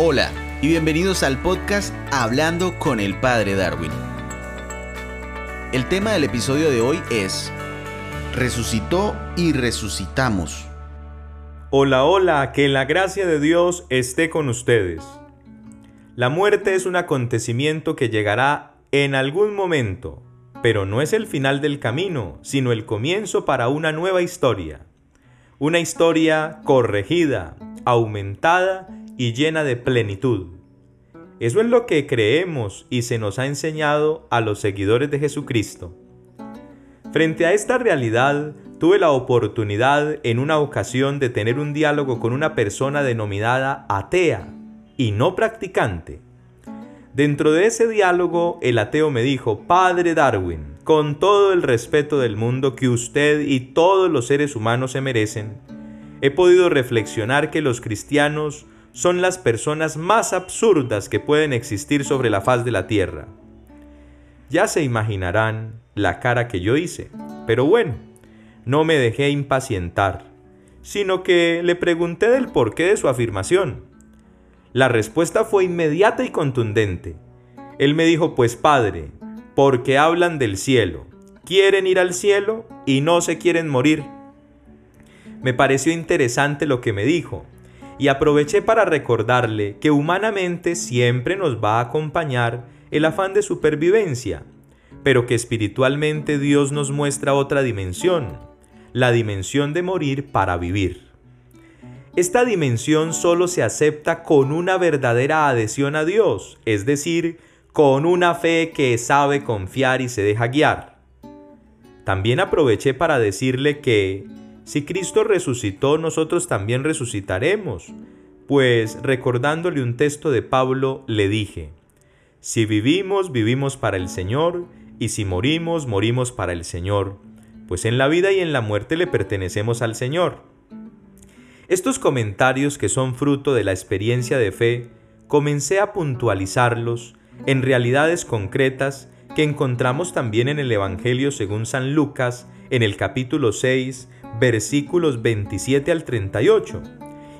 Hola y bienvenidos al podcast Hablando con el Padre Darwin. El tema del episodio de hoy es Resucitó y resucitamos. Hola, hola, que la gracia de Dios esté con ustedes. La muerte es un acontecimiento que llegará en algún momento, pero no es el final del camino, sino el comienzo para una nueva historia. Una historia corregida, aumentada y llena de plenitud. Eso es lo que creemos y se nos ha enseñado a los seguidores de Jesucristo. Frente a esta realidad, tuve la oportunidad en una ocasión de tener un diálogo con una persona denominada atea y no practicante. Dentro de ese diálogo, el ateo me dijo, Padre Darwin, con todo el respeto del mundo que usted y todos los seres humanos se merecen, he podido reflexionar que los cristianos son las personas más absurdas que pueden existir sobre la faz de la tierra. Ya se imaginarán la cara que yo hice, pero bueno, no me dejé impacientar, sino que le pregunté del porqué de su afirmación. La respuesta fue inmediata y contundente. Él me dijo, pues padre, porque hablan del cielo, quieren ir al cielo y no se quieren morir. Me pareció interesante lo que me dijo, y aproveché para recordarle que humanamente siempre nos va a acompañar el afán de supervivencia, pero que espiritualmente Dios nos muestra otra dimensión, la dimensión de morir para vivir. Esta dimensión solo se acepta con una verdadera adhesión a Dios, es decir, con una fe que sabe confiar y se deja guiar. También aproveché para decirle que si Cristo resucitó, nosotros también resucitaremos. Pues recordándole un texto de Pablo, le dije, si vivimos, vivimos para el Señor, y si morimos, morimos para el Señor, pues en la vida y en la muerte le pertenecemos al Señor. Estos comentarios que son fruto de la experiencia de fe, comencé a puntualizarlos en realidades concretas que encontramos también en el Evangelio según San Lucas, en el capítulo 6, versículos 27 al 38,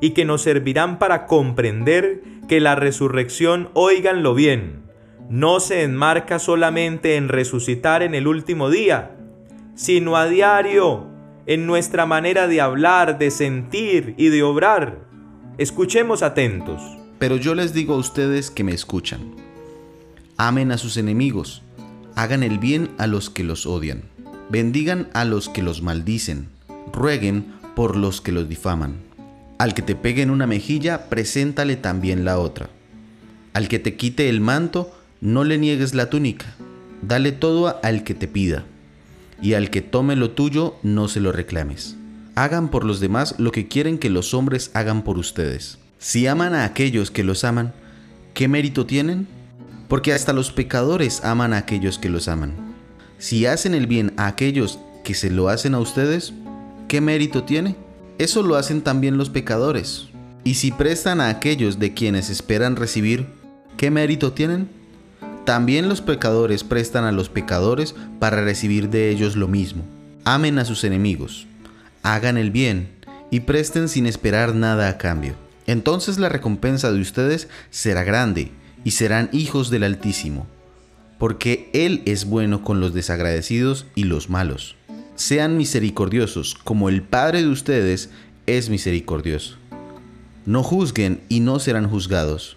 y que nos servirán para comprender que la resurrección, oíganlo bien, no se enmarca solamente en resucitar en el último día, sino a diario en nuestra manera de hablar, de sentir y de obrar. Escuchemos atentos. Pero yo les digo a ustedes que me escuchan. Amen a sus enemigos, hagan el bien a los que los odian, bendigan a los que los maldicen rueguen por los que los difaman. Al que te pegue en una mejilla, preséntale también la otra. Al que te quite el manto, no le niegues la túnica. Dale todo al que te pida. Y al que tome lo tuyo, no se lo reclames. Hagan por los demás lo que quieren que los hombres hagan por ustedes. Si aman a aquellos que los aman, ¿qué mérito tienen? Porque hasta los pecadores aman a aquellos que los aman. Si hacen el bien a aquellos que se lo hacen a ustedes, ¿qué mérito tiene? Eso lo hacen también los pecadores. Y si prestan a aquellos de quienes esperan recibir, ¿qué mérito tienen? También los pecadores prestan a los pecadores para recibir de ellos lo mismo. Amen a sus enemigos, hagan el bien y presten sin esperar nada a cambio. Entonces la recompensa de ustedes será grande y serán hijos del Altísimo, porque Él es bueno con los desagradecidos y los malos sean misericordiosos, como el Padre de ustedes es misericordioso. No juzguen y no serán juzgados.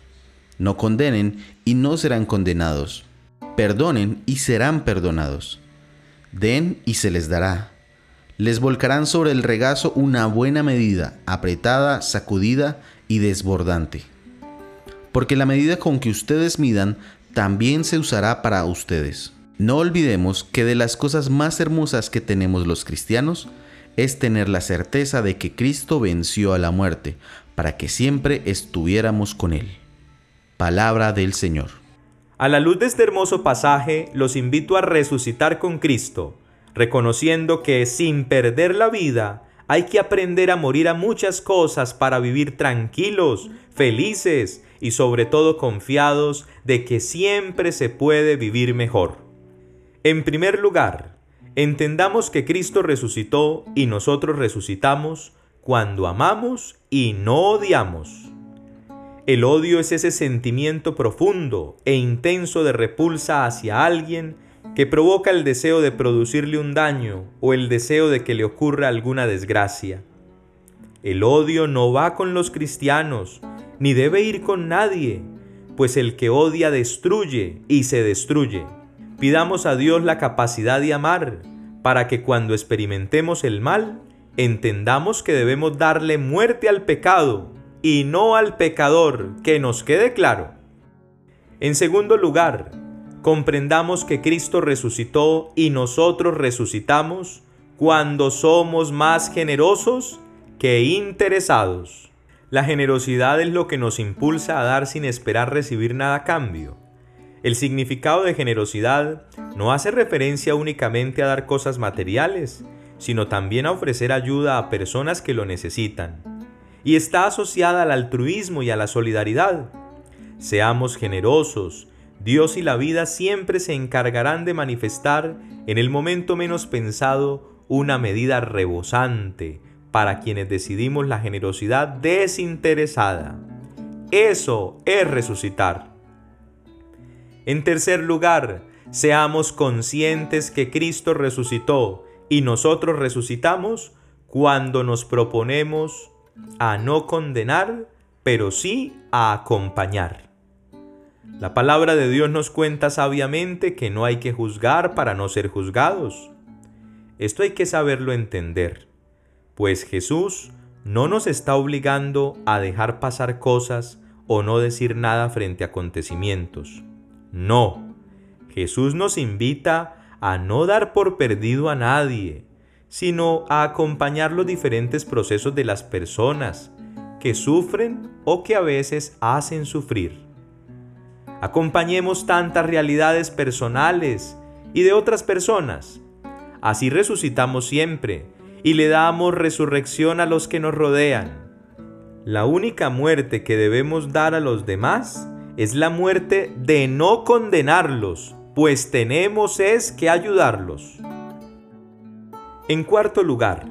No condenen y no serán condenados. Perdonen y serán perdonados. Den y se les dará. Les volcarán sobre el regazo una buena medida, apretada, sacudida y desbordante. Porque la medida con que ustedes midan también se usará para ustedes. No olvidemos que de las cosas más hermosas que tenemos los cristianos es tener la certeza de que Cristo venció a la muerte para que siempre estuviéramos con Él. Palabra del Señor. A la luz de este hermoso pasaje, los invito a resucitar con Cristo, reconociendo que sin perder la vida, hay que aprender a morir a muchas cosas para vivir tranquilos, felices y sobre todo confiados de que siempre se puede vivir mejor. En primer lugar, entendamos que Cristo resucitó y nosotros resucitamos cuando amamos y no odiamos. El odio es ese sentimiento profundo e intenso de repulsa hacia alguien que provoca el deseo de producirle un daño o el deseo de que le ocurra alguna desgracia. El odio no va con los cristianos, ni debe ir con nadie, pues el que odia destruye y se destruye. Pidamos a Dios la capacidad de amar, para que cuando experimentemos el mal, entendamos que debemos darle muerte al pecado y no al pecador, que nos quede claro. En segundo lugar, comprendamos que Cristo resucitó y nosotros resucitamos cuando somos más generosos que interesados. La generosidad es lo que nos impulsa a dar sin esperar recibir nada a cambio. El significado de generosidad no hace referencia únicamente a dar cosas materiales, sino también a ofrecer ayuda a personas que lo necesitan y está asociada al altruismo y a la solidaridad. Seamos generosos, Dios y la vida siempre se encargarán de manifestar en el momento menos pensado una medida rebosante para quienes decidimos la generosidad desinteresada. Eso es resucitar. En tercer lugar, seamos conscientes que Cristo resucitó y nosotros resucitamos cuando nos proponemos a no condenar, pero sí a acompañar. La palabra de Dios nos cuenta sabiamente que no hay que juzgar para no ser juzgados. Esto hay que saberlo entender, pues Jesús no nos está obligando a dejar pasar cosas o no decir nada frente a acontecimientos. No, Jesús nos invita a no dar por perdido a nadie, sino a acompañar los diferentes procesos de las personas que sufren o que a veces hacen sufrir. Acompañemos tantas realidades personales y de otras personas. Así resucitamos siempre y le damos resurrección a los que nos rodean. La única muerte que debemos dar a los demás es la muerte de no condenarlos, pues tenemos es que ayudarlos. En cuarto lugar,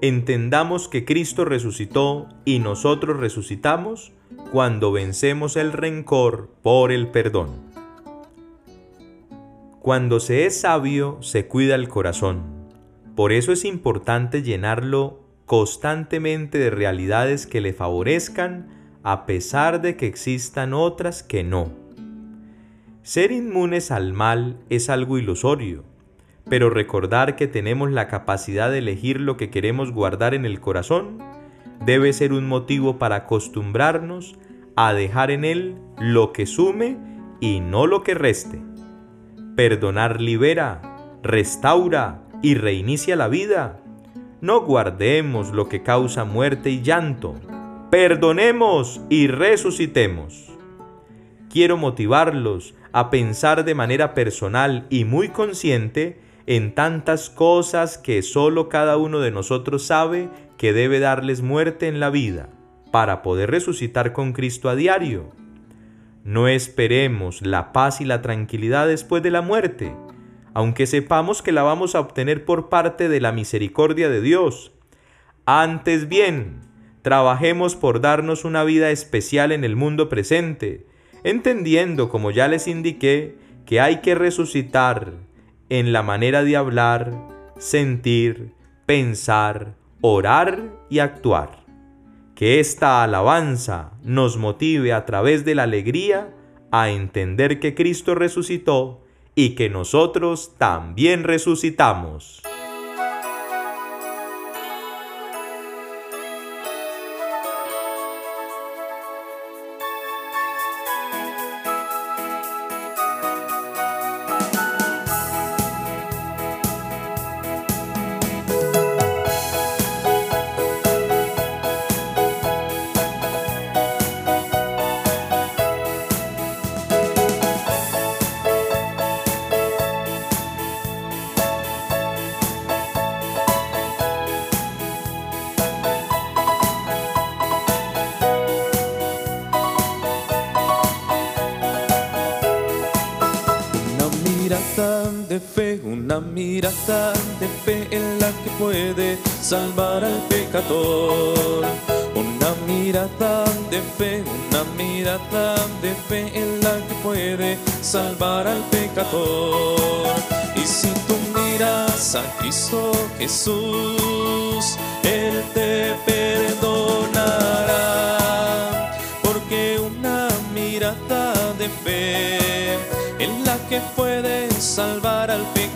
entendamos que Cristo resucitó y nosotros resucitamos cuando vencemos el rencor por el perdón. Cuando se es sabio, se cuida el corazón. Por eso es importante llenarlo constantemente de realidades que le favorezcan a pesar de que existan otras que no. Ser inmunes al mal es algo ilusorio pero recordar que tenemos la capacidad de elegir lo que queremos guardar en el corazón debe ser un motivo para acostumbrarnos a dejar en él lo que sume y no lo que reste. Perdonar libera, restaura y reinicia la vida. No guardemos lo que causa muerte y llanto. Perdonemos y resucitemos. Quiero motivarlos a pensar de manera personal y muy consciente en tantas cosas que solo cada uno de nosotros sabe que debe darles muerte en la vida para poder resucitar con Cristo a diario. No esperemos la paz y la tranquilidad después de la muerte, aunque sepamos que la vamos a obtener por parte de la misericordia de Dios. Antes bien, trabajemos por darnos una vida especial en el mundo presente, entendiendo, como ya les indiqué, que hay que resucitar en la manera de hablar, sentir, pensar, orar y actuar. Que esta alabanza nos motive a través de la alegría a entender que Cristo resucitó y que nosotros también resucitamos. Una mirada de fe en la que puede salvar al pecador. Una mirada de fe, una mirada de fe en la que puede salvar al pecador. Y si tú miras a Cristo Jesús,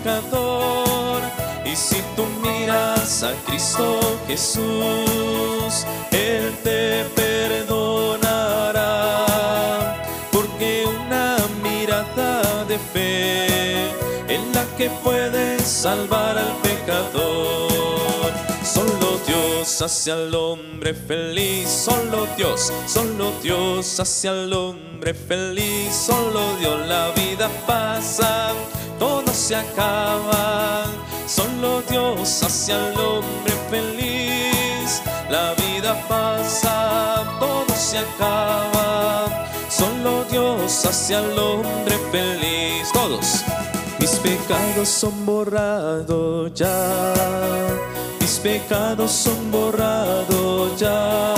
Y si tú miras a Cristo Jesús, Él te perdonará. Porque una mirada de fe es la que puede salvar al pecador. Solo Dios hace al hombre feliz, solo Dios, solo Dios hace al hombre feliz, solo Dios la vida pasa, todo se acaba, solo Dios hace al hombre feliz, la vida pasa, todo se acaba, solo Dios hace al hombre feliz, todos. Mis pecados son borrados ya, mis pecados son borrados ya.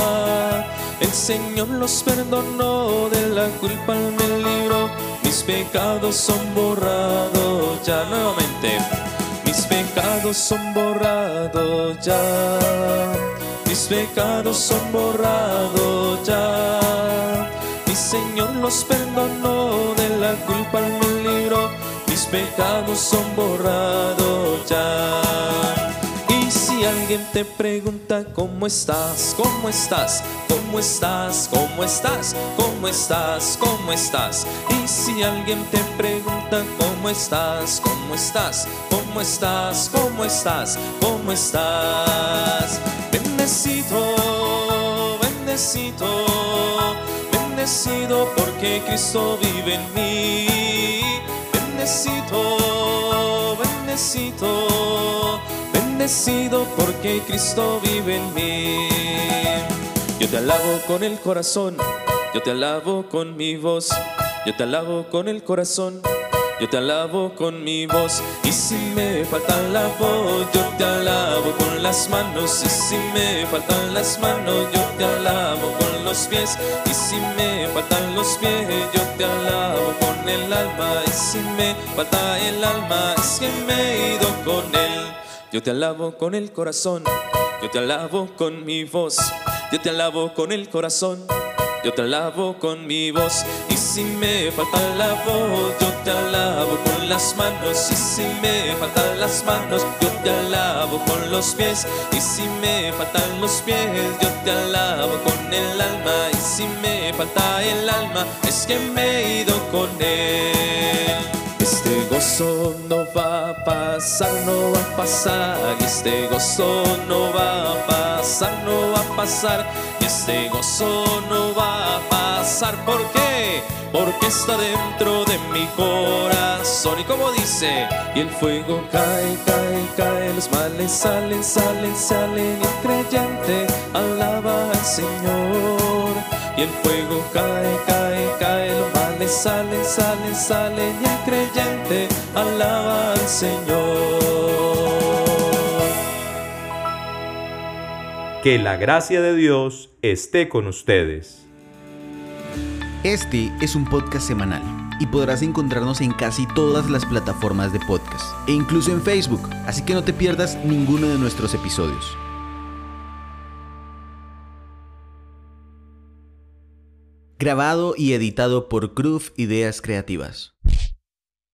El Señor los perdonó, de la culpa me libró. Mis pecados son borrados ya, nuevamente. Mis pecados son borrados ya, mis pecados son borrados ya. Mi Señor los perdonó, de la culpa me libró mis pecados son borrados ya. Y si alguien te pregunta cómo estás, cómo estás, cómo estás, cómo estás, cómo estás, cómo estás. Y si alguien te pregunta cómo estás, cómo estás, cómo estás, cómo estás, cómo estás. Bendecido, bendecido, bendecido porque Cristo vive en mí. Bendecido, bendecido, bendecido porque Cristo vive en mí. Yo te alabo con el corazón, yo te alabo con mi voz, yo te alabo con el corazón. Yo te alabo con mi voz y si me falta la voz, yo te alabo con las manos y si me faltan las manos, yo te alabo con los pies y si me faltan los pies, yo te alabo con el alma y si me falta el alma, es que me he ido con él. Yo te alabo con el corazón, yo te alabo con mi voz, yo te alabo con el corazón. Yo te alabo con mi voz y si me falta la voz, yo te alabo con las manos y si me faltan las manos, yo te alabo con los pies y si me faltan los pies, yo te alabo con el alma y si me falta el alma, es que me he ido con él. Este gozo no pasar, no va a pasar. Este gozo no va a pasar, no va a pasar. Este gozo no va a pasar. ¿Por qué? Porque está dentro de mi corazón. Y como dice, y el fuego cae, cae, cae. Los males salen, salen, salen. El creyente alaba al Señor. Y el fuego cae, cae, cae. Los males salen, salen, salen. Y el creyente alaba al Señor. Que la gracia de Dios esté con ustedes. Este es un podcast semanal y podrás encontrarnos en casi todas las plataformas de podcast e incluso en Facebook, así que no te pierdas ninguno de nuestros episodios. Grabado y editado por Groove Ideas Creativas.